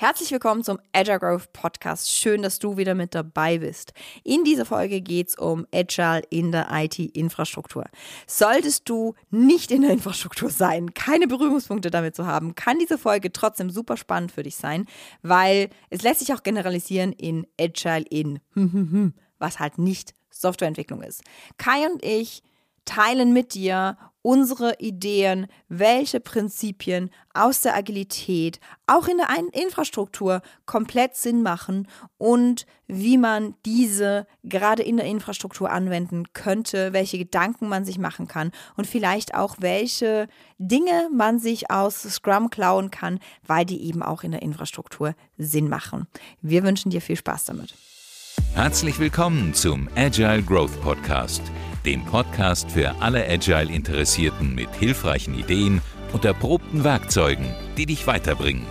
Herzlich willkommen zum Agile Growth Podcast. Schön, dass du wieder mit dabei bist. In dieser Folge geht es um Agile in der IT-Infrastruktur. Solltest du nicht in der Infrastruktur sein, keine Berührungspunkte damit zu haben, kann diese Folge trotzdem super spannend für dich sein, weil es lässt sich auch generalisieren in Agile in, was halt nicht Softwareentwicklung ist. Kai und ich teilen mit dir unsere Ideen, welche Prinzipien aus der Agilität auch in der Infrastruktur komplett Sinn machen und wie man diese gerade in der Infrastruktur anwenden könnte, welche Gedanken man sich machen kann und vielleicht auch welche Dinge man sich aus Scrum klauen kann, weil die eben auch in der Infrastruktur Sinn machen. Wir wünschen dir viel Spaß damit. Herzlich willkommen zum Agile Growth Podcast dem Podcast für alle Agile-Interessierten mit hilfreichen Ideen und erprobten Werkzeugen, die dich weiterbringen.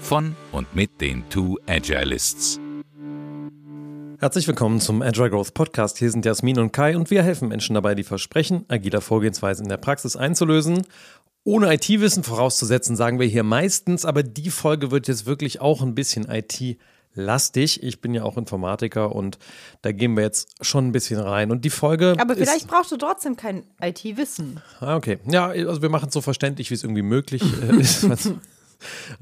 Von und mit den Two Agilists. Herzlich willkommen zum Agile Growth Podcast. Hier sind Jasmin und Kai und wir helfen Menschen dabei, die Versprechen agiler Vorgehensweisen in der Praxis einzulösen. Ohne IT-Wissen vorauszusetzen, sagen wir hier meistens, aber die Folge wird jetzt wirklich auch ein bisschen IT lastig. Ich bin ja auch Informatiker und da gehen wir jetzt schon ein bisschen rein. Und die Folge. Aber vielleicht brauchst du trotzdem kein IT-Wissen. Ah, okay. Ja, also wir machen es so verständlich, wie es irgendwie möglich äh, ist.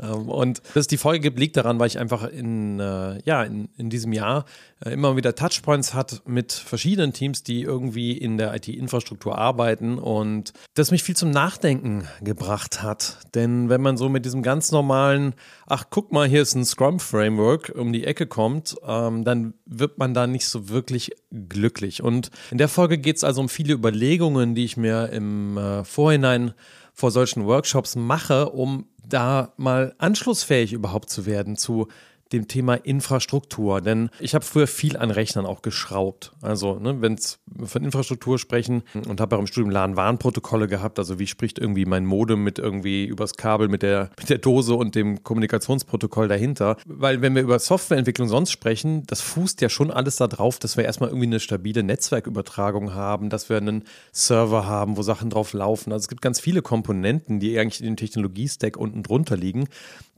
Ähm, und dass es die Folge gibt, liegt daran, weil ich einfach in, äh, ja, in, in diesem Jahr äh, immer wieder Touchpoints hat mit verschiedenen Teams, die irgendwie in der IT-Infrastruktur arbeiten und das mich viel zum Nachdenken gebracht hat. Denn wenn man so mit diesem ganz normalen, ach guck mal, hier ist ein Scrum-Framework um die Ecke kommt, ähm, dann wird man da nicht so wirklich glücklich. Und in der Folge geht es also um viele Überlegungen, die ich mir im äh, Vorhinein vor solchen Workshops mache, um da mal anschlussfähig überhaupt zu werden zu dem Thema Infrastruktur. Denn ich habe früher viel an Rechnern auch geschraubt. Also, ne, wenn es von Infrastruktur sprechen und habe auch im Studium LAN-Warnprotokolle gehabt, also wie spricht irgendwie mein Modem mit irgendwie übers Kabel mit der, mit der Dose und dem Kommunikationsprotokoll dahinter. Weil wenn wir über Softwareentwicklung sonst sprechen, das fußt ja schon alles darauf, dass wir erstmal irgendwie eine stabile Netzwerkübertragung haben, dass wir einen Server haben, wo Sachen drauf laufen. Also es gibt ganz viele Komponenten, die eigentlich in dem Technologiestack unten drunter liegen,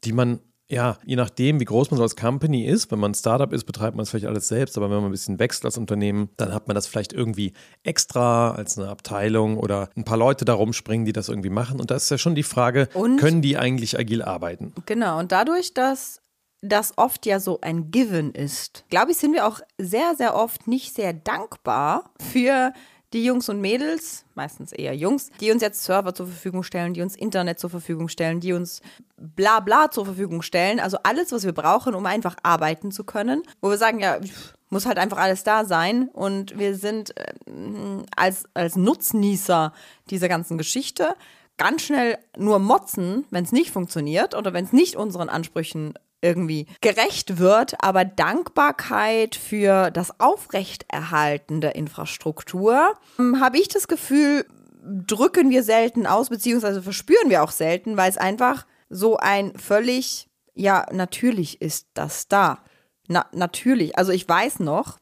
die man ja, je nachdem, wie groß man so als Company ist, wenn man ein Startup ist, betreibt man es vielleicht alles selbst, aber wenn man ein bisschen wächst als Unternehmen, dann hat man das vielleicht irgendwie extra als eine Abteilung oder ein paar Leute da rumspringen, die das irgendwie machen. Und da ist ja schon die Frage, und, können die eigentlich agil arbeiten? Genau, und dadurch, dass das oft ja so ein Given ist, glaube ich, sind wir auch sehr, sehr oft nicht sehr dankbar für die Jungs und Mädels, meistens eher Jungs, die uns jetzt Server zur Verfügung stellen, die uns Internet zur Verfügung stellen, die uns bla bla zur Verfügung stellen. Also alles, was wir brauchen, um einfach arbeiten zu können. Wo wir sagen, ja, muss halt einfach alles da sein. Und wir sind äh, als, als Nutznießer dieser ganzen Geschichte ganz schnell nur motzen, wenn es nicht funktioniert oder wenn es nicht unseren Ansprüchen irgendwie gerecht wird, aber Dankbarkeit für das Aufrechterhalten der Infrastruktur, hm, habe ich das Gefühl, drücken wir selten aus, beziehungsweise verspüren wir auch selten, weil es einfach so ein völlig, ja, natürlich ist das da. Na, natürlich. Also ich weiß noch,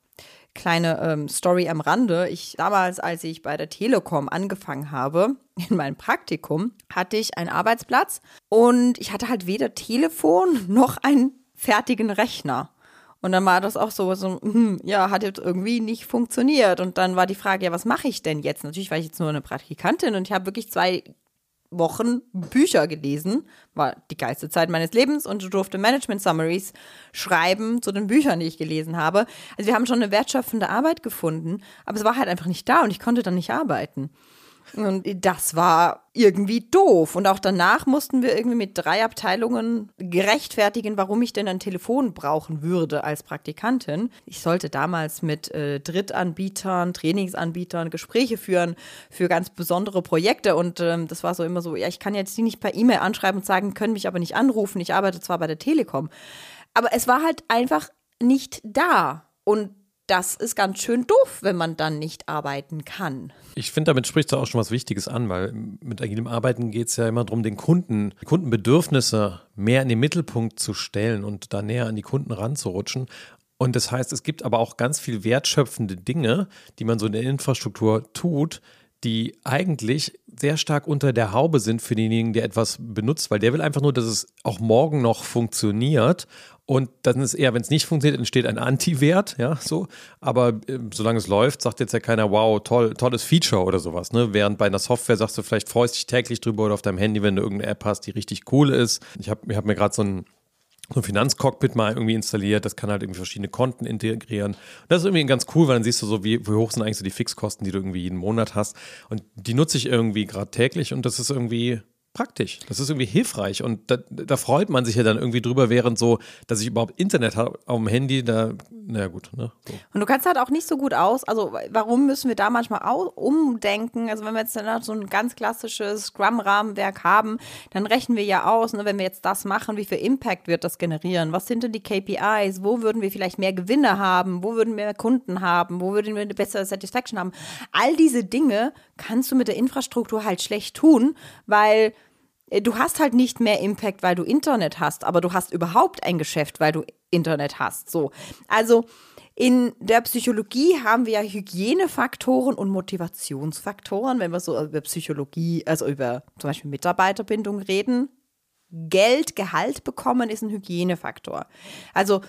kleine ähm, Story am Rande. Ich damals, als ich bei der Telekom angefangen habe, in meinem Praktikum, hatte ich einen Arbeitsplatz und ich hatte halt weder Telefon noch einen fertigen Rechner. Und dann war das auch so, so hm, ja, hat jetzt irgendwie nicht funktioniert. Und dann war die Frage, ja, was mache ich denn jetzt? Natürlich war ich jetzt nur eine Praktikantin und ich habe wirklich zwei Wochen Bücher gelesen, war die geilste Zeit meines Lebens und durfte Management Summaries schreiben zu den Büchern, die ich gelesen habe. Also wir haben schon eine wertschöpfende Arbeit gefunden, aber es war halt einfach nicht da und ich konnte dann nicht arbeiten. Und das war irgendwie doof. Und auch danach mussten wir irgendwie mit drei Abteilungen gerechtfertigen, warum ich denn ein Telefon brauchen würde als Praktikantin. Ich sollte damals mit äh, Drittanbietern, Trainingsanbietern Gespräche führen für ganz besondere Projekte. Und ähm, das war so immer so, ja, ich kann jetzt die nicht per E-Mail anschreiben und sagen, können mich aber nicht anrufen. Ich arbeite zwar bei der Telekom. Aber es war halt einfach nicht da. Und das ist ganz schön doof, wenn man dann nicht arbeiten kann. Ich finde, damit spricht du auch schon was Wichtiges an, weil mit agilem Arbeiten geht es ja immer darum, den Kunden, Kundenbedürfnisse mehr in den Mittelpunkt zu stellen und da näher an die Kunden ranzurutschen. Und das heißt, es gibt aber auch ganz viel wertschöpfende Dinge, die man so in der Infrastruktur tut, die eigentlich sehr stark unter der Haube sind für denjenigen, der etwas benutzt, weil der will einfach nur, dass es auch morgen noch funktioniert. Und dann ist eher, wenn es nicht funktioniert, entsteht ein Anti-Wert, ja, so. Aber äh, solange es läuft, sagt jetzt ja keiner, wow, toll, tolles Feature oder sowas, ne? Während bei einer Software sagst du, vielleicht freust dich täglich drüber oder auf deinem Handy, wenn du irgendeine App hast, die richtig cool ist. Ich habe hab mir gerade so ein so ein Finanzcockpit mal irgendwie installiert. Das kann halt irgendwie verschiedene Konten integrieren. Und das ist irgendwie ganz cool, weil dann siehst du so, wie, wie hoch sind eigentlich so die Fixkosten, die du irgendwie jeden Monat hast. Und die nutze ich irgendwie gerade täglich und das ist irgendwie praktisch. Das ist irgendwie hilfreich und da, da, freut man sich ja dann irgendwie drüber, während so, dass ich überhaupt Internet habe auf dem Handy, da, naja gut. Ne? So. Und du kannst halt auch nicht so gut aus, also warum müssen wir da manchmal auch umdenken? Also wenn wir jetzt dann so ein ganz klassisches Scrum-Rahmenwerk haben, dann rechnen wir ja aus, ne, wenn wir jetzt das machen, wie viel Impact wird das generieren? Was sind denn die KPIs? Wo würden wir vielleicht mehr Gewinne haben? Wo würden wir mehr Kunden haben? Wo würden wir eine bessere Satisfaction haben? All diese Dinge kannst du mit der Infrastruktur halt schlecht tun, weil du hast halt nicht mehr Impact, weil du Internet hast, aber du hast überhaupt ein Geschäft, weil du Internet hast. So. Also in der Psychologie haben wir ja Hygienefaktoren und Motivationsfaktoren, wenn wir so über Psychologie, also über zum Beispiel Mitarbeiterbindung reden. Geld, Gehalt bekommen ist ein Hygienefaktor. Also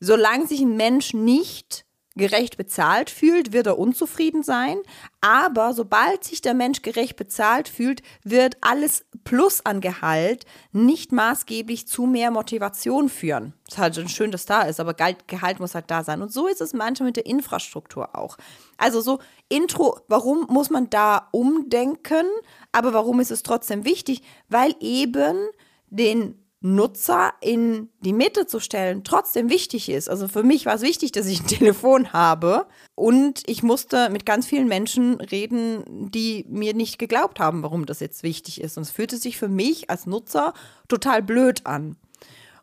solange sich ein Mensch nicht gerecht bezahlt fühlt, wird er unzufrieden sein. Aber sobald sich der Mensch gerecht bezahlt fühlt, wird alles plus an Gehalt nicht maßgeblich zu mehr Motivation führen. Es ist halt schön, dass da ist, aber Gehalt muss halt da sein. Und so ist es manchmal mit der Infrastruktur auch. Also so Intro, warum muss man da umdenken? Aber warum ist es trotzdem wichtig? Weil eben den Nutzer in die Mitte zu stellen, trotzdem wichtig ist. Also für mich war es wichtig, dass ich ein Telefon habe und ich musste mit ganz vielen Menschen reden, die mir nicht geglaubt haben, warum das jetzt wichtig ist. Und es fühlte sich für mich als Nutzer total blöd an.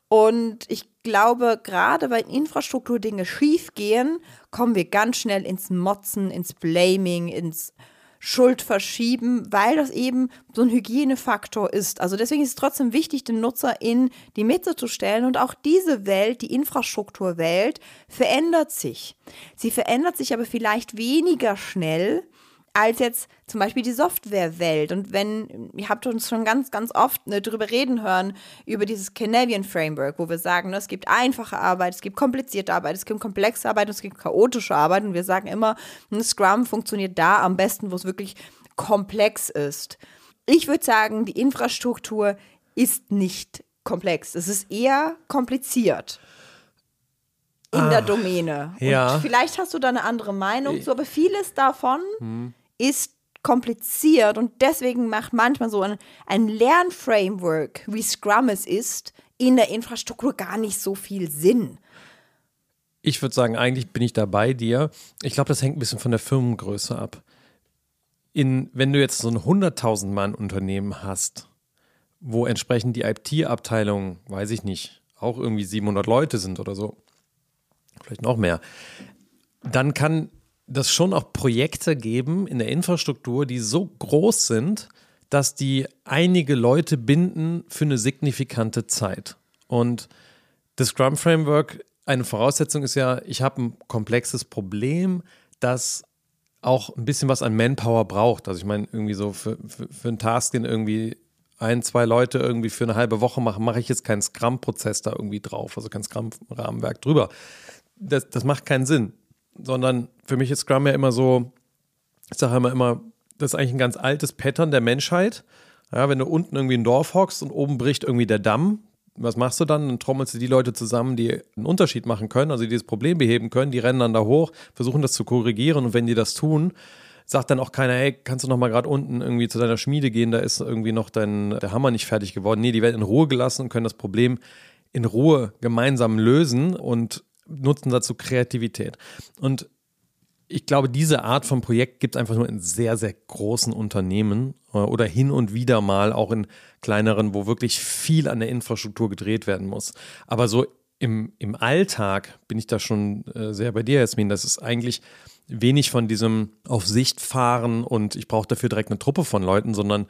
Und ich glaube, gerade wenn Infrastrukturdinge schief gehen, kommen wir ganz schnell ins Motzen, ins Blaming, ins Schuld verschieben, weil das eben so ein Hygienefaktor ist. Also deswegen ist es trotzdem wichtig, den Nutzer in die Mitte zu stellen. Und auch diese Welt, die Infrastrukturwelt, verändert sich. Sie verändert sich aber vielleicht weniger schnell, als jetzt zum Beispiel die Softwarewelt. Und wenn, ihr habt uns schon ganz, ganz oft ne, darüber reden hören, über dieses Canadian Framework, wo wir sagen, ne, es gibt einfache Arbeit, es gibt komplizierte Arbeit, es gibt komplexe Arbeit und es gibt chaotische Arbeit. Und wir sagen immer, ein Scrum funktioniert da am besten, wo es wirklich komplex ist. Ich würde sagen, die Infrastruktur ist nicht komplex. Es ist eher kompliziert in ah, der Domäne. Ja. Und vielleicht hast du da eine andere Meinung zu, aber vieles davon hm ist kompliziert und deswegen macht manchmal so ein, ein Lernframework, wie Scrum es ist, in der Infrastruktur gar nicht so viel Sinn. Ich würde sagen, eigentlich bin ich da bei dir. Ich glaube, das hängt ein bisschen von der Firmengröße ab. In, wenn du jetzt so ein 100.000 Mann Unternehmen hast, wo entsprechend die IT-Abteilung, weiß ich nicht, auch irgendwie 700 Leute sind oder so, vielleicht noch mehr, dann kann das schon auch Projekte geben in der Infrastruktur, die so groß sind, dass die einige Leute binden für eine signifikante Zeit. Und das Scrum Framework, eine Voraussetzung ist ja, ich habe ein komplexes Problem, das auch ein bisschen was an Manpower braucht. Also ich meine, irgendwie so für, für, für einen Task, den irgendwie ein, zwei Leute irgendwie für eine halbe Woche machen, mache ich jetzt keinen Scrum-Prozess da irgendwie drauf, also kein Scrum-Rahmenwerk drüber. Das, das macht keinen Sinn sondern für mich ist Scrum ja immer so, ich sage immer, immer, das ist eigentlich ein ganz altes Pattern der Menschheit. Ja, wenn du unten irgendwie ein Dorf hockst und oben bricht irgendwie der Damm, was machst du dann? Dann trommelst du die Leute zusammen, die einen Unterschied machen können, also die dieses Problem beheben können, die rennen dann da hoch, versuchen das zu korrigieren und wenn die das tun, sagt dann auch keiner, hey, kannst du noch mal gerade unten irgendwie zu deiner Schmiede gehen, da ist irgendwie noch dein, der Hammer nicht fertig geworden. Nee, die werden in Ruhe gelassen und können das Problem in Ruhe gemeinsam lösen und nutzen dazu Kreativität. Und ich glaube, diese Art von Projekt gibt es einfach nur in sehr, sehr großen Unternehmen äh, oder hin und wieder mal auch in kleineren, wo wirklich viel an der Infrastruktur gedreht werden muss. Aber so im, im Alltag bin ich da schon äh, sehr bei dir, Jasmin. Das ist eigentlich wenig von diesem auf Sicht fahren und ich brauche dafür direkt eine Truppe von Leuten, sondern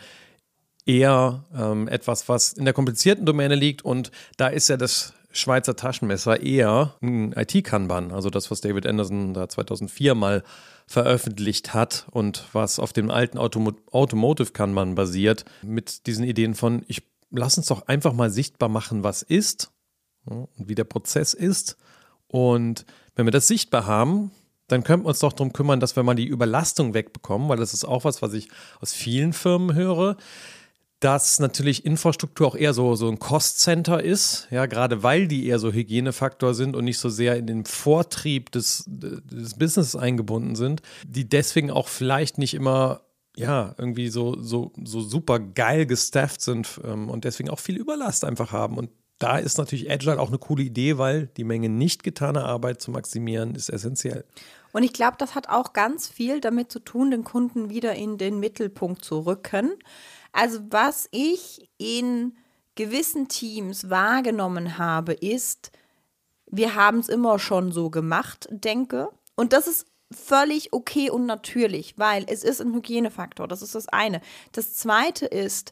eher ähm, etwas, was in der komplizierten Domäne liegt. Und da ist ja das Schweizer Taschenmesser eher ein IT-Kanban, also das, was David Anderson da 2004 mal veröffentlicht hat und was auf dem alten Autom Automotive Kanban basiert, mit diesen Ideen von, ich lass uns doch einfach mal sichtbar machen, was ist und wie der Prozess ist. Und wenn wir das sichtbar haben, dann könnten wir uns doch darum kümmern, dass wir mal die Überlastung wegbekommen, weil das ist auch was, was ich aus vielen Firmen höre dass natürlich Infrastruktur auch eher so, so ein Cost-Center ist, ja, gerade weil die eher so Hygienefaktor sind und nicht so sehr in den Vortrieb des, des Business eingebunden sind, die deswegen auch vielleicht nicht immer ja, irgendwie so, so, so super geil gestafft sind ähm, und deswegen auch viel Überlast einfach haben. Und da ist natürlich Agile auch eine coole Idee, weil die Menge nicht getaner Arbeit zu maximieren ist essentiell. Und ich glaube, das hat auch ganz viel damit zu tun, den Kunden wieder in den Mittelpunkt zu rücken. Also was ich in gewissen Teams wahrgenommen habe, ist, wir haben es immer schon so gemacht, denke. Und das ist völlig okay und natürlich, weil es ist ein Hygienefaktor. Das ist das eine. Das zweite ist,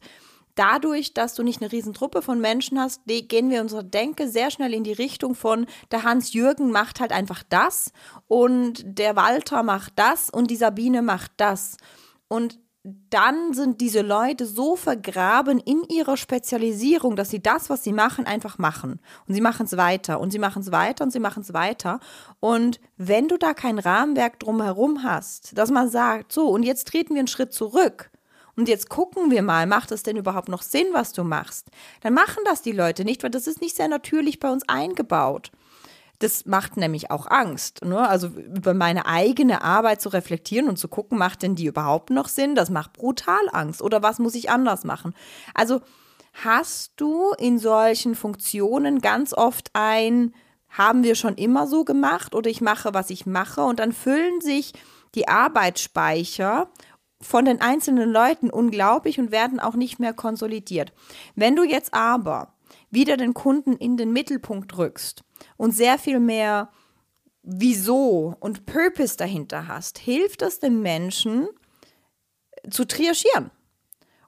dadurch, dass du nicht eine Riesentruppe von Menschen hast, gehen wir unsere Denke sehr schnell in die Richtung von, der Hans-Jürgen macht halt einfach das und der Walter macht das und die Sabine macht das. Und dann sind diese Leute so vergraben in ihrer Spezialisierung, dass sie das, was sie machen, einfach machen. Und sie machen es weiter und sie machen es weiter und sie machen es weiter. Und wenn du da kein Rahmenwerk drumherum hast, dass man sagt, so, und jetzt treten wir einen Schritt zurück. Und jetzt gucken wir mal, macht es denn überhaupt noch Sinn, was du machst? Dann machen das die Leute nicht, weil das ist nicht sehr natürlich bei uns eingebaut. Das macht nämlich auch Angst. Ne? Also über meine eigene Arbeit zu reflektieren und zu gucken, macht denn die überhaupt noch Sinn? Das macht brutal Angst. Oder was muss ich anders machen? Also hast du in solchen Funktionen ganz oft ein, haben wir schon immer so gemacht oder ich mache, was ich mache und dann füllen sich die Arbeitsspeicher von den einzelnen Leuten unglaublich und werden auch nicht mehr konsolidiert. Wenn du jetzt aber wieder den Kunden in den Mittelpunkt rückst und sehr viel mehr Wieso und Purpose dahinter hast, hilft es dem Menschen zu triagieren.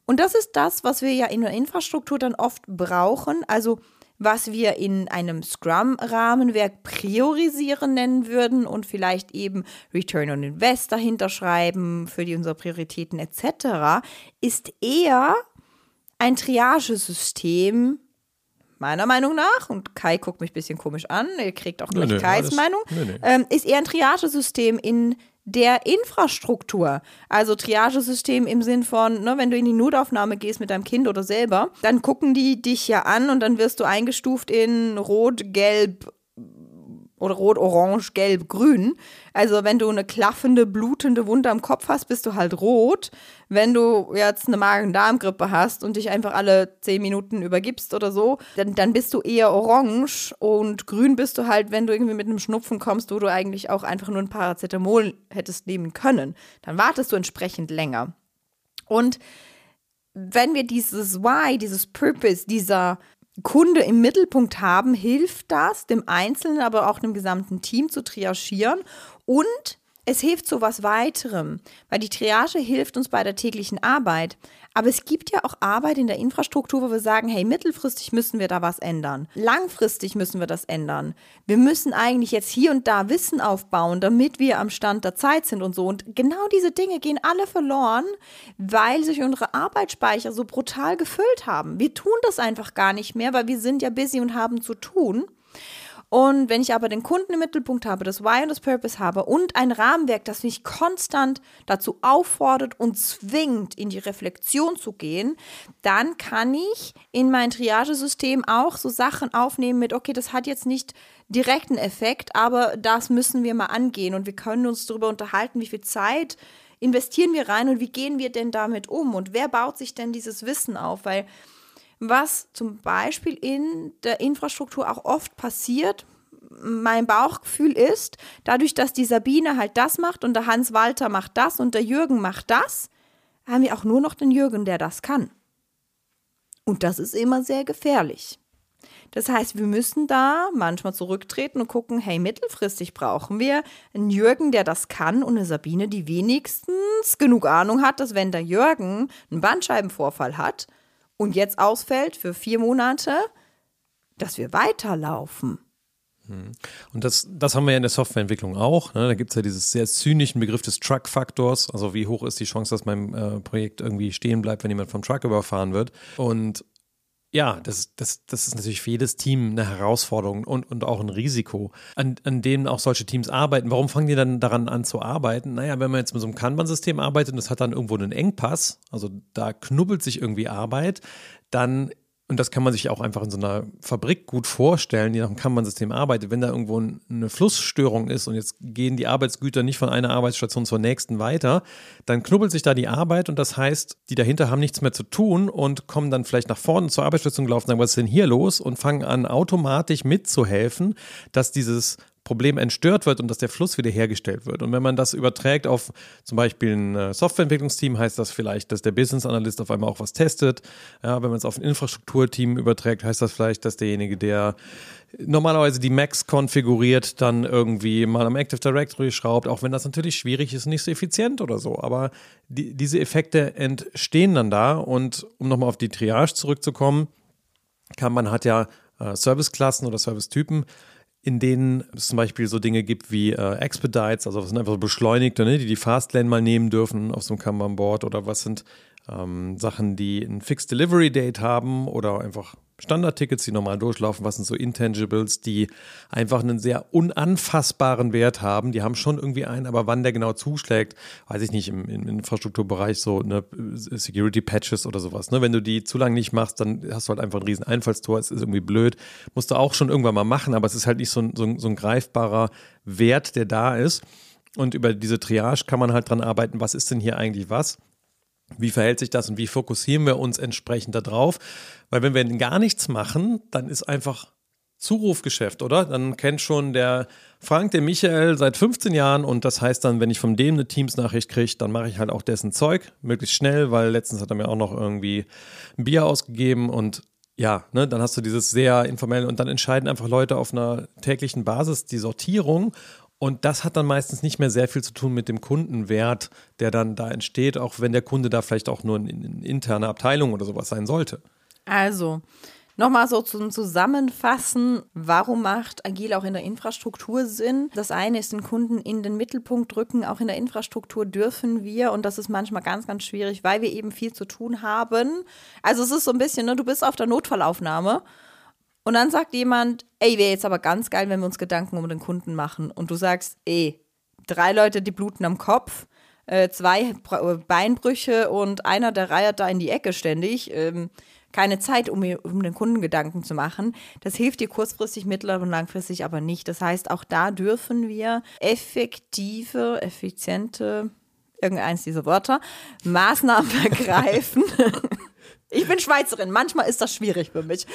Und das ist das, was wir ja in der Infrastruktur dann oft brauchen. Also was wir in einem Scrum-Rahmenwerk priorisieren nennen würden und vielleicht eben Return on Invest dahinter schreiben für die unsere Prioritäten etc., ist eher ein Triagesystem meiner Meinung nach, und Kai guckt mich ein bisschen komisch an, ihr kriegt auch gleich nee, Kais alles, Meinung, nee, ähm, ist eher ein Triagesystem in der Infrastruktur. Also Triagesystem im Sinn von, ne, wenn du in die Notaufnahme gehst mit deinem Kind oder selber, dann gucken die dich ja an und dann wirst du eingestuft in Rot, Gelb, oder rot, orange, gelb, grün. Also wenn du eine klaffende, blutende Wunde am Kopf hast, bist du halt rot. Wenn du jetzt eine Magen-Darm-Grippe hast und dich einfach alle zehn Minuten übergibst oder so, dann, dann bist du eher orange und grün bist du halt, wenn du irgendwie mit einem Schnupfen kommst, wo du eigentlich auch einfach nur ein Paracetamol hättest nehmen können. Dann wartest du entsprechend länger. Und wenn wir dieses Why, dieses Purpose, dieser Kunde im Mittelpunkt haben, hilft das dem Einzelnen, aber auch dem gesamten Team zu triagieren und es hilft zu was weiterem, weil die Triage hilft uns bei der täglichen Arbeit. Aber es gibt ja auch Arbeit in der Infrastruktur, wo wir sagen, hey, mittelfristig müssen wir da was ändern. Langfristig müssen wir das ändern. Wir müssen eigentlich jetzt hier und da Wissen aufbauen, damit wir am Stand der Zeit sind und so. Und genau diese Dinge gehen alle verloren, weil sich unsere Arbeitsspeicher so brutal gefüllt haben. Wir tun das einfach gar nicht mehr, weil wir sind ja busy und haben zu tun. Und wenn ich aber den Kunden im Mittelpunkt habe, das Why und das Purpose habe und ein Rahmenwerk, das mich konstant dazu auffordert und zwingt, in die Reflexion zu gehen, dann kann ich in mein Triagesystem auch so Sachen aufnehmen mit, okay, das hat jetzt nicht direkten Effekt, aber das müssen wir mal angehen und wir können uns darüber unterhalten, wie viel Zeit investieren wir rein und wie gehen wir denn damit um und wer baut sich denn dieses Wissen auf, weil was zum Beispiel in der Infrastruktur auch oft passiert. Mein Bauchgefühl ist, dadurch, dass die Sabine halt das macht und der Hans Walter macht das und der Jürgen macht das, haben wir auch nur noch den Jürgen, der das kann. Und das ist immer sehr gefährlich. Das heißt, wir müssen da manchmal zurücktreten und gucken, hey, mittelfristig brauchen wir einen Jürgen, der das kann und eine Sabine, die wenigstens genug Ahnung hat, dass wenn der Jürgen einen Bandscheibenvorfall hat, und jetzt ausfällt für vier Monate, dass wir weiterlaufen. Und das, das haben wir ja in der Softwareentwicklung auch. Ne? Da gibt es ja dieses sehr zynischen Begriff des Truck-Faktors. Also wie hoch ist die Chance, dass mein äh, Projekt irgendwie stehen bleibt, wenn jemand vom Truck überfahren wird. Und ja, das, das, das ist natürlich für jedes Team eine Herausforderung und, und auch ein Risiko, an, an dem auch solche Teams arbeiten. Warum fangen die dann daran an zu arbeiten? Naja, wenn man jetzt mit so einem Kanban-System arbeitet und das hat dann irgendwo einen Engpass, also da knubbelt sich irgendwie Arbeit, dann und das kann man sich auch einfach in so einer Fabrik gut vorstellen, die nach dem Kanban-System arbeitet. Wenn da irgendwo eine Flussstörung ist und jetzt gehen die Arbeitsgüter nicht von einer Arbeitsstation zur nächsten weiter, dann knubbelt sich da die Arbeit und das heißt, die dahinter haben nichts mehr zu tun und kommen dann vielleicht nach vorne zur Arbeitsstation gelaufen sagen, was ist denn hier los? Und fangen an, automatisch mitzuhelfen, dass dieses Problem entstört wird und dass der Fluss wiederhergestellt wird. Und wenn man das überträgt auf zum Beispiel ein äh, Softwareentwicklungsteam, heißt das vielleicht, dass der Business Analyst auf einmal auch was testet. Ja, wenn man es auf ein Infrastrukturteam überträgt, heißt das vielleicht, dass derjenige, der normalerweise die Macs konfiguriert, dann irgendwie mal am Active Directory schraubt, auch wenn das natürlich schwierig ist, nicht so effizient oder so. Aber die, diese Effekte entstehen dann da. Und um nochmal auf die Triage zurückzukommen, kann man hat ja äh, Serviceklassen oder Servicetypen in denen es zum Beispiel so Dinge gibt wie äh, Expedites, also was sind einfach so Beschleunigte, ne, die die Fastlane mal nehmen dürfen auf so einem Kanban-Board oder was sind ähm, Sachen, die ein Fixed Delivery Date haben oder einfach Standardtickets, die normal durchlaufen. Was sind so Intangibles, die einfach einen sehr unanfassbaren Wert haben? Die haben schon irgendwie einen, aber wann der genau zuschlägt, weiß ich nicht, im, im Infrastrukturbereich so ne, Security Patches oder sowas. Ne? Wenn du die zu lange nicht machst, dann hast du halt einfach ein riesen Einfallstor. Es ist irgendwie blöd. Musst du auch schon irgendwann mal machen, aber es ist halt nicht so so so ein greifbarer Wert, der da ist. Und über diese Triage kann man halt dran arbeiten, was ist denn hier eigentlich was? Wie verhält sich das und wie fokussieren wir uns entsprechend darauf? Weil wenn wir gar nichts machen, dann ist einfach Zurufgeschäft, oder? Dann kennt schon der Frank, der Michael seit 15 Jahren und das heißt dann, wenn ich von dem eine Teams-Nachricht kriege, dann mache ich halt auch dessen Zeug, möglichst schnell, weil letztens hat er mir auch noch irgendwie ein Bier ausgegeben und ja, ne, dann hast du dieses sehr informelle und dann entscheiden einfach Leute auf einer täglichen Basis die Sortierung und das hat dann meistens nicht mehr sehr viel zu tun mit dem Kundenwert, der dann da entsteht, auch wenn der Kunde da vielleicht auch nur eine interne Abteilung oder sowas sein sollte. Also, Nochmal so zum Zusammenfassen, warum macht Agil auch in der Infrastruktur Sinn? Das eine ist den Kunden in den Mittelpunkt drücken. Auch in der Infrastruktur dürfen wir, und das ist manchmal ganz, ganz schwierig, weil wir eben viel zu tun haben. Also es ist so ein bisschen, ne, du bist auf der Notfallaufnahme und dann sagt jemand, ey, wäre jetzt aber ganz geil, wenn wir uns Gedanken um den Kunden machen. Und du sagst, ey, drei Leute, die bluten am Kopf, äh, zwei Beinbrüche und einer, der reiert da in die Ecke ständig. Ähm, keine Zeit, um, um den Kunden Gedanken zu machen. Das hilft dir kurzfristig, mittel- und langfristig aber nicht. Das heißt, auch da dürfen wir effektive, effiziente, irgendeins dieser Wörter, Maßnahmen ergreifen. Ich bin Schweizerin, manchmal ist das schwierig für mich.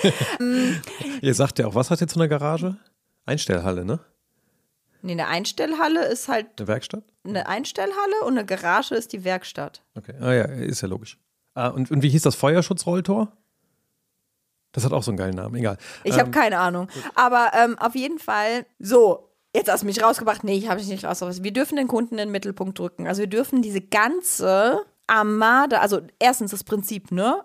Ihr sagt ja auch, was hat jetzt so eine Garage? Einstellhalle, ne? Nee, eine Einstellhalle ist halt. Eine Werkstatt? Eine Einstellhalle und eine Garage ist die Werkstatt. Okay, ah ja, ist ja logisch. Ah, und, und wie hieß das Feuerschutzrolltor? Das hat auch so einen geilen Namen, egal. Ich ähm, habe keine Ahnung. Aber ähm, auf jeden Fall, so, jetzt hast du mich rausgebracht. Nee, ich habe mich nicht rausgebracht. Wir dürfen den Kunden in den Mittelpunkt drücken. Also wir dürfen diese ganze Armada, also erstens das Prinzip, ne?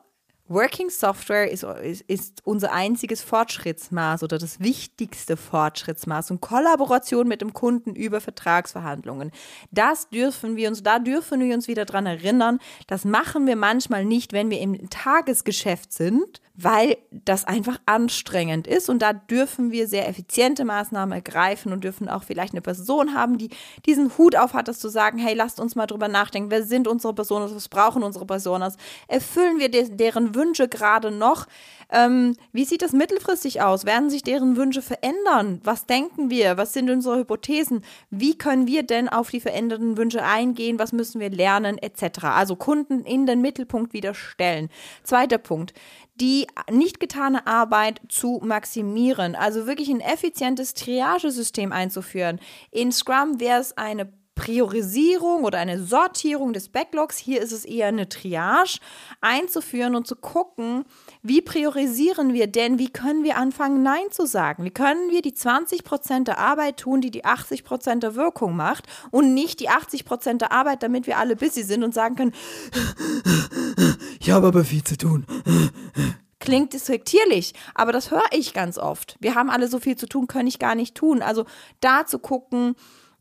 Working Software ist, ist, ist, unser einziges Fortschrittsmaß oder das wichtigste Fortschrittsmaß und Kollaboration mit dem Kunden über Vertragsverhandlungen. Das dürfen wir uns, da dürfen wir uns wieder dran erinnern. Das machen wir manchmal nicht, wenn wir im Tagesgeschäft sind, weil das einfach anstrengend ist und da dürfen wir sehr effiziente Maßnahmen ergreifen und dürfen auch vielleicht eine Person haben, die diesen Hut auf hat, das zu sagen, hey, lasst uns mal drüber nachdenken, wer sind unsere Personen, was brauchen unsere Personen, erfüllen wir de deren Wünsche gerade noch, ähm, wie sieht das mittelfristig aus, werden sich deren Wünsche verändern, was denken wir, was sind unsere Hypothesen, wie können wir denn auf die veränderten Wünsche eingehen, was müssen wir lernen, etc. Also Kunden in den Mittelpunkt wieder stellen. Zweiter Punkt, die nicht getane Arbeit zu maximieren. Also wirklich ein effizientes Triagesystem einzuführen. In Scrum wäre es eine Priorisierung oder eine Sortierung des Backlogs, hier ist es eher eine Triage, einzuführen und zu gucken, wie priorisieren wir denn, wie können wir anfangen, Nein zu sagen? Wie können wir die 20 Prozent der Arbeit tun, die die 80 Prozent der Wirkung macht und nicht die 80 Prozent der Arbeit, damit wir alle busy sind und sagen können, ich habe aber viel zu tun. Klingt despektierlich, aber das höre ich ganz oft. Wir haben alle so viel zu tun, können ich gar nicht tun. Also da zu gucken,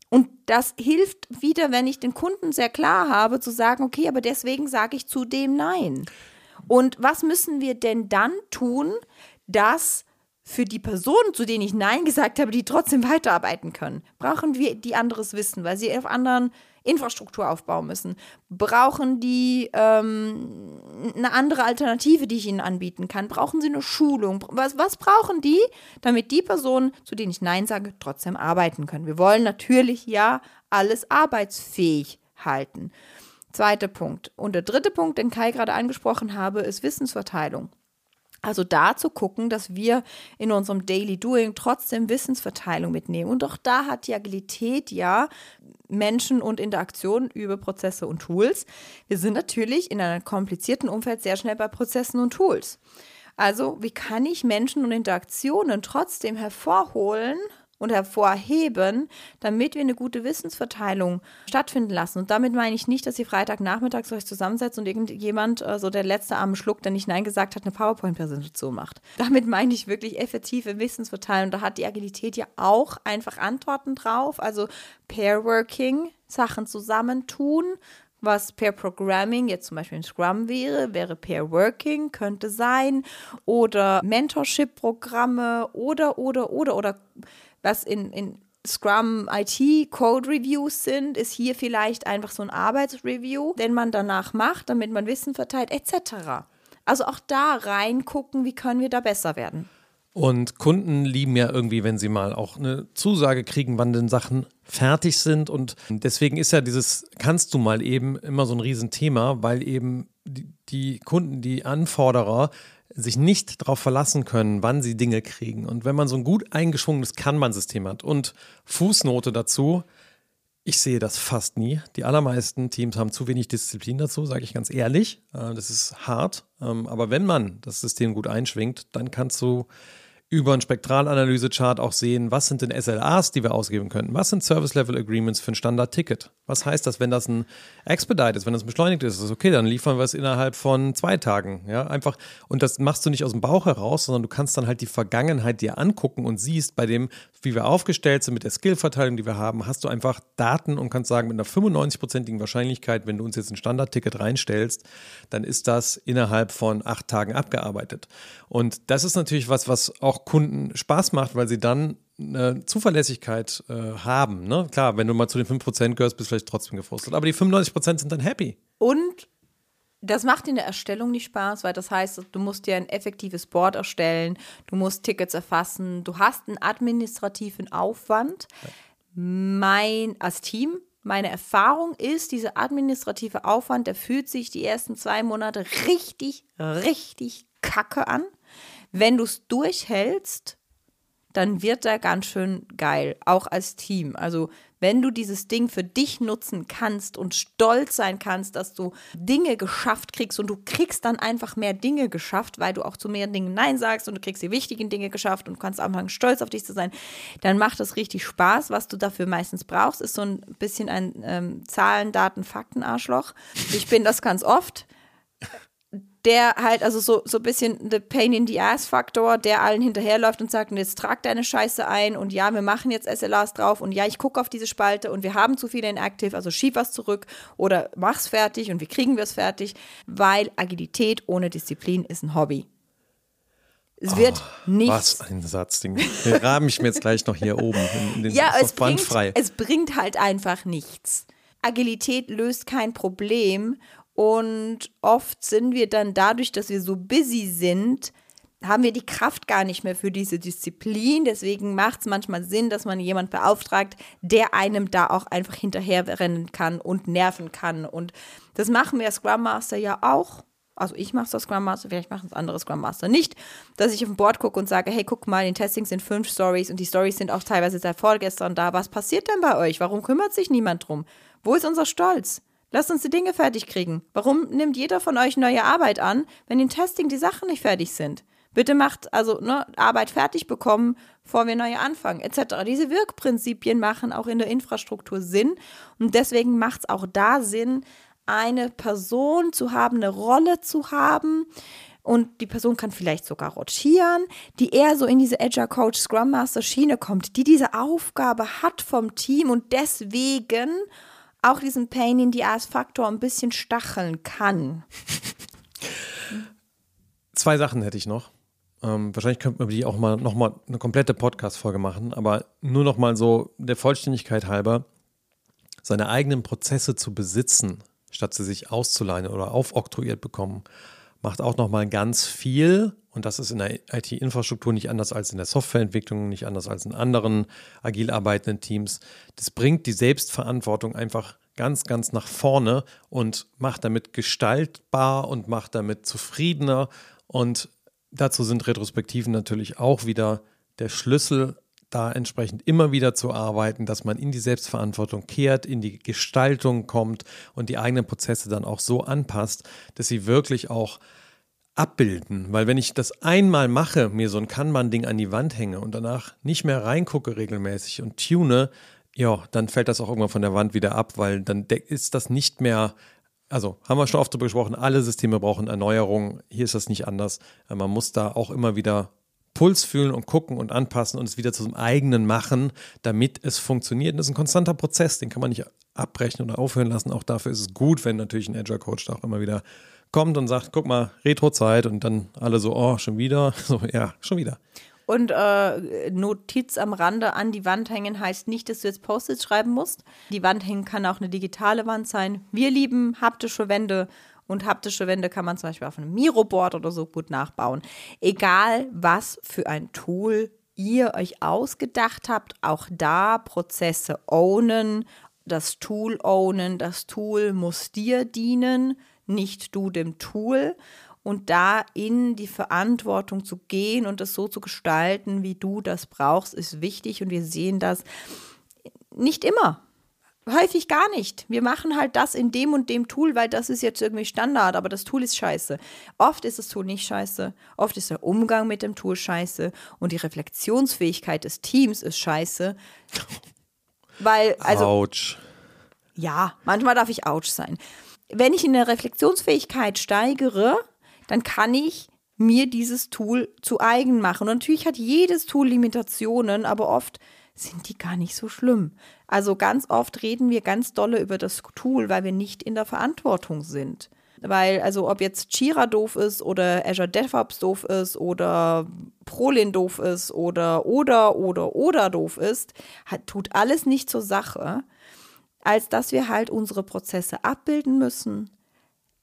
und das hilft wieder, wenn ich den Kunden sehr klar habe, zu sagen, okay, aber deswegen sage ich zu dem Nein. Und was müssen wir denn dann tun, dass für die Personen, zu denen ich Nein gesagt habe, die trotzdem weiterarbeiten können? Brauchen wir die anderes Wissen, weil sie auf anderen Infrastruktur aufbauen müssen? Brauchen die ähm, eine andere Alternative, die ich ihnen anbieten kann? Brauchen sie eine Schulung? Was, was brauchen die, damit die Personen, zu denen ich Nein sage, trotzdem arbeiten können? Wir wollen natürlich ja alles arbeitsfähig halten. Zweiter Punkt. Und der dritte Punkt, den Kai gerade angesprochen habe, ist Wissensverteilung. Also da zu gucken, dass wir in unserem Daily Doing trotzdem Wissensverteilung mitnehmen. Und auch da hat die Agilität ja Menschen und Interaktionen über Prozesse und Tools. Wir sind natürlich in einem komplizierten Umfeld sehr schnell bei Prozessen und Tools. Also wie kann ich Menschen und Interaktionen trotzdem hervorholen und hervorheben, damit wir eine gute Wissensverteilung stattfinden lassen. Und damit meine ich nicht, dass ihr Freitagnachmittags euch zusammensetzt und irgendjemand, äh, so der letzte arme Schluck, der nicht Nein gesagt hat, eine PowerPoint-Präsentation macht. Damit meine ich wirklich effektive Wissensverteilung. Da hat die Agilität ja auch einfach Antworten drauf. Also Pair-Working, Sachen zusammentun, was Pair Programming jetzt zum Beispiel in Scrum wäre, wäre Pair Working, könnte sein, oder Mentorship-Programme oder, oder, oder, oder was in, in Scrum IT Code Reviews sind, ist hier vielleicht einfach so ein Arbeitsreview, den man danach macht, damit man Wissen verteilt, etc. Also auch da reingucken, wie können wir da besser werden. Und Kunden lieben ja irgendwie, wenn sie mal auch eine Zusage kriegen, wann denn Sachen fertig sind. Und deswegen ist ja dieses kannst du mal eben immer so ein Riesenthema, weil eben die, die Kunden, die Anforderer sich nicht darauf verlassen können, wann sie Dinge kriegen. Und wenn man so ein gut eingeschwungenes Kanban-System hat und Fußnote dazu, ich sehe das fast nie. Die allermeisten Teams haben zu wenig Disziplin dazu, sage ich ganz ehrlich. Äh, das ist hart. Ähm, aber wenn man das System gut einschwingt, dann kannst du über einen Spektralanalyse-Chart auch sehen, was sind denn SLAs, die wir ausgeben könnten? Was sind Service-Level-Agreements für ein Standard-Ticket? Was heißt das, wenn das ein Expedite ist, wenn das beschleunigt ist? Ist okay, dann liefern wir es innerhalb von zwei Tagen. Ja, einfach. Und das machst du nicht aus dem Bauch heraus, sondern du kannst dann halt die Vergangenheit dir angucken und siehst bei dem, wie wir aufgestellt sind, mit der Skill-Verteilung, die wir haben, hast du einfach Daten und kannst sagen, mit einer 95-prozentigen Wahrscheinlichkeit, wenn du uns jetzt ein Standard-Ticket reinstellst, dann ist das innerhalb von acht Tagen abgearbeitet. Und das ist natürlich was, was auch Kunden Spaß macht, weil sie dann eine Zuverlässigkeit äh, haben. Ne? Klar, wenn du mal zu den 5% gehörst, bist du vielleicht trotzdem gefrustet. Aber die 95% sind dann happy. Und das macht in der Erstellung nicht Spaß, weil das heißt, du musst dir ein effektives Board erstellen, du musst Tickets erfassen, du hast einen administrativen Aufwand. Ja. Mein, als Team, meine Erfahrung ist, dieser administrative Aufwand, der fühlt sich die ersten zwei Monate richtig, richtig kacke an. Wenn du es durchhältst, dann wird er ganz schön geil, auch als Team. Also wenn du dieses Ding für dich nutzen kannst und stolz sein kannst, dass du Dinge geschafft kriegst und du kriegst dann einfach mehr Dinge geschafft, weil du auch zu mehr Dingen Nein sagst und du kriegst die wichtigen Dinge geschafft und kannst anfangen, stolz auf dich zu sein, dann macht das richtig Spaß. Was du dafür meistens brauchst, ist so ein bisschen ein ähm, Zahlen, Daten, Fakten Arschloch. Ich bin das ganz oft der halt, also so, so ein bisschen the pain in the ass Faktor, der allen hinterherläuft und sagt, jetzt trag deine Scheiße ein und ja, wir machen jetzt SLAs drauf und ja, ich gucke auf diese Spalte und wir haben zu viele in Active, also schieb was zurück oder mach's fertig und wie kriegen wir es fertig, weil Agilität ohne Disziplin ist ein Hobby. Es wird oh, nichts. Was ein Satz, den rahm ich mir jetzt gleich noch hier oben in den ja, es bringt, es bringt halt einfach nichts. Agilität löst kein Problem und oft sind wir dann dadurch, dass wir so busy sind, haben wir die Kraft gar nicht mehr für diese Disziplin. Deswegen macht es manchmal Sinn, dass man jemand beauftragt, der einem da auch einfach hinterherrennen kann und nerven kann. Und das machen wir Scrum Master ja auch. Also ich mache es als Scrum Master, vielleicht machen es andere Scrum Master nicht, dass ich auf dem Board gucke und sage, hey, guck mal, in Testing sind fünf Stories und die Stories sind auch teilweise seit vorgestern da. Was passiert denn bei euch? Warum kümmert sich niemand drum? Wo ist unser Stolz? Lasst uns die Dinge fertig kriegen. Warum nimmt jeder von euch neue Arbeit an, wenn im Testing die Sachen nicht fertig sind? Bitte macht also ne, Arbeit fertig bekommen, bevor wir neue anfangen, etc. Diese Wirkprinzipien machen auch in der Infrastruktur Sinn und deswegen macht es auch da Sinn, eine Person zu haben, eine Rolle zu haben, und die Person kann vielleicht sogar rotieren, die eher so in diese Agile Coach Scrum Master Schiene kommt, die diese Aufgabe hat vom Team und deswegen auch diesen Pain in the Ass Faktor ein bisschen stacheln kann. Zwei Sachen hätte ich noch. Ähm, wahrscheinlich könnte man die auch mal nochmal eine komplette Podcast-Folge machen, aber nur nochmal so der Vollständigkeit halber, seine eigenen Prozesse zu besitzen, statt sie sich auszuleihen oder aufoktroyiert bekommen, macht auch nochmal ganz viel. Und das ist in der IT-Infrastruktur nicht anders als in der Softwareentwicklung, nicht anders als in anderen agil arbeitenden Teams. Das bringt die Selbstverantwortung einfach ganz, ganz nach vorne und macht damit gestaltbar und macht damit zufriedener. Und dazu sind Retrospektiven natürlich auch wieder der Schlüssel, da entsprechend immer wieder zu arbeiten, dass man in die Selbstverantwortung kehrt, in die Gestaltung kommt und die eigenen Prozesse dann auch so anpasst, dass sie wirklich auch abbilden. Weil wenn ich das einmal mache, mir so ein Kanban-Ding an die Wand hänge und danach nicht mehr reingucke regelmäßig und tune, ja, dann fällt das auch irgendwann von der Wand wieder ab, weil dann ist das nicht mehr also haben wir schon oft darüber gesprochen, alle Systeme brauchen Erneuerung. Hier ist das nicht anders. Man muss da auch immer wieder Puls fühlen und gucken und anpassen und es wieder zu zum eigenen machen, damit es funktioniert. Und das ist ein konstanter Prozess, den kann man nicht abbrechen oder aufhören lassen. Auch dafür ist es gut, wenn natürlich ein Agile Coach da auch immer wieder kommt und sagt, guck mal, Retro-Zeit und dann alle so, oh, schon wieder. So, ja, schon wieder. Und äh, Notiz am Rande an die Wand hängen heißt nicht, dass du jetzt Post-its schreiben musst. Die Wand hängen kann auch eine digitale Wand sein. Wir lieben haptische Wände und haptische Wände kann man zum Beispiel auf einem Miroboard oder so gut nachbauen. Egal, was für ein Tool ihr euch ausgedacht habt, auch da Prozesse ownen, das Tool ownen. Das Tool muss dir dienen, nicht du dem Tool. Und da in die Verantwortung zu gehen und das so zu gestalten, wie du das brauchst, ist wichtig. Und wir sehen das nicht immer häufig gar nicht. Wir machen halt das in dem und dem Tool, weil das ist jetzt irgendwie Standard, aber das Tool ist scheiße. Oft ist das Tool nicht scheiße, oft ist der Umgang mit dem Tool scheiße und die Reflexionsfähigkeit des Teams ist scheiße. Weil, also. Ouch. Ja, manchmal darf ich ouch sein. Wenn ich in der Reflexionsfähigkeit steigere, dann kann ich mir dieses Tool zu eigen machen. Und natürlich hat jedes Tool Limitationen, aber oft sind die gar nicht so schlimm. Also ganz oft reden wir ganz dolle über das Tool, weil wir nicht in der Verantwortung sind. Weil, also ob jetzt Jira doof ist oder Azure DevOps doof ist oder Prolin doof ist oder oder oder oder doof ist, hat, tut alles nicht zur Sache, als dass wir halt unsere Prozesse abbilden müssen,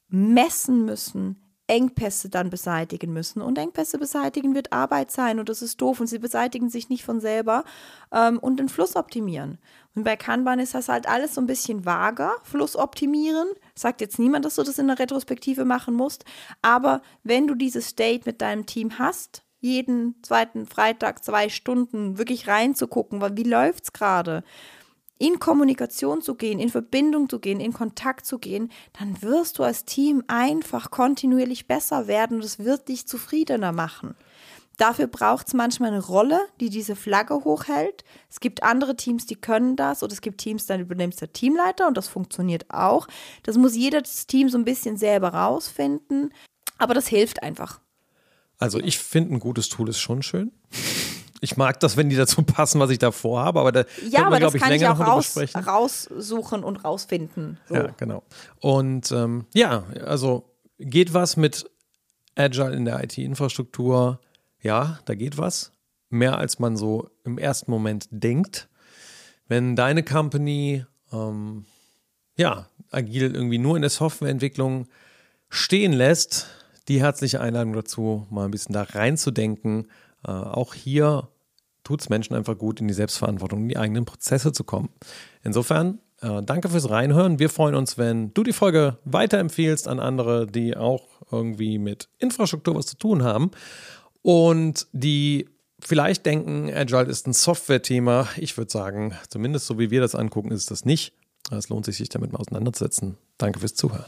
messen müssen, Engpässe dann beseitigen müssen. Und Engpässe beseitigen wird Arbeit sein und das ist doof und sie beseitigen sich nicht von selber ähm, und den Fluss optimieren. Und bei Kanban ist das halt alles so ein bisschen vager. Fluss optimieren. Sagt jetzt niemand, dass du das in der Retrospektive machen musst. Aber wenn du dieses State mit deinem Team hast, jeden zweiten Freitag zwei Stunden wirklich reinzugucken, wie läuft es gerade? In Kommunikation zu gehen, in Verbindung zu gehen, in Kontakt zu gehen, dann wirst du als Team einfach kontinuierlich besser werden und es wird dich zufriedener machen. Dafür braucht es manchmal eine Rolle, die diese Flagge hochhält. Es gibt andere Teams, die können das oder es gibt Teams, dann übernimmst der Teamleiter und das funktioniert auch. Das muss jedes Team so ein bisschen selber rausfinden, aber das hilft einfach. Also ich finde, ein gutes Tool ist schon schön. Ich mag das, wenn die dazu passen, was ich da vorhabe, aber da ja, aber man, das ich, kann ich auch raus, raussuchen und rausfinden. So. Ja, genau. Und ähm, ja, also geht was mit Agile in der IT-Infrastruktur? Ja, da geht was. Mehr als man so im ersten Moment denkt. Wenn deine Company ähm, ja, agil irgendwie nur in der Softwareentwicklung stehen lässt, die herzliche Einladung dazu, mal ein bisschen da reinzudenken äh, auch hier tut es Menschen einfach gut, in die Selbstverantwortung, in die eigenen Prozesse zu kommen. Insofern, äh, danke fürs Reinhören. Wir freuen uns, wenn du die Folge weiterempfehlst an andere, die auch irgendwie mit Infrastruktur was zu tun haben und die vielleicht denken, Agile ist ein Software-Thema. Ich würde sagen, zumindest so wie wir das angucken, ist das nicht. Es lohnt sich, sich damit mal auseinanderzusetzen. Danke fürs Zuhören.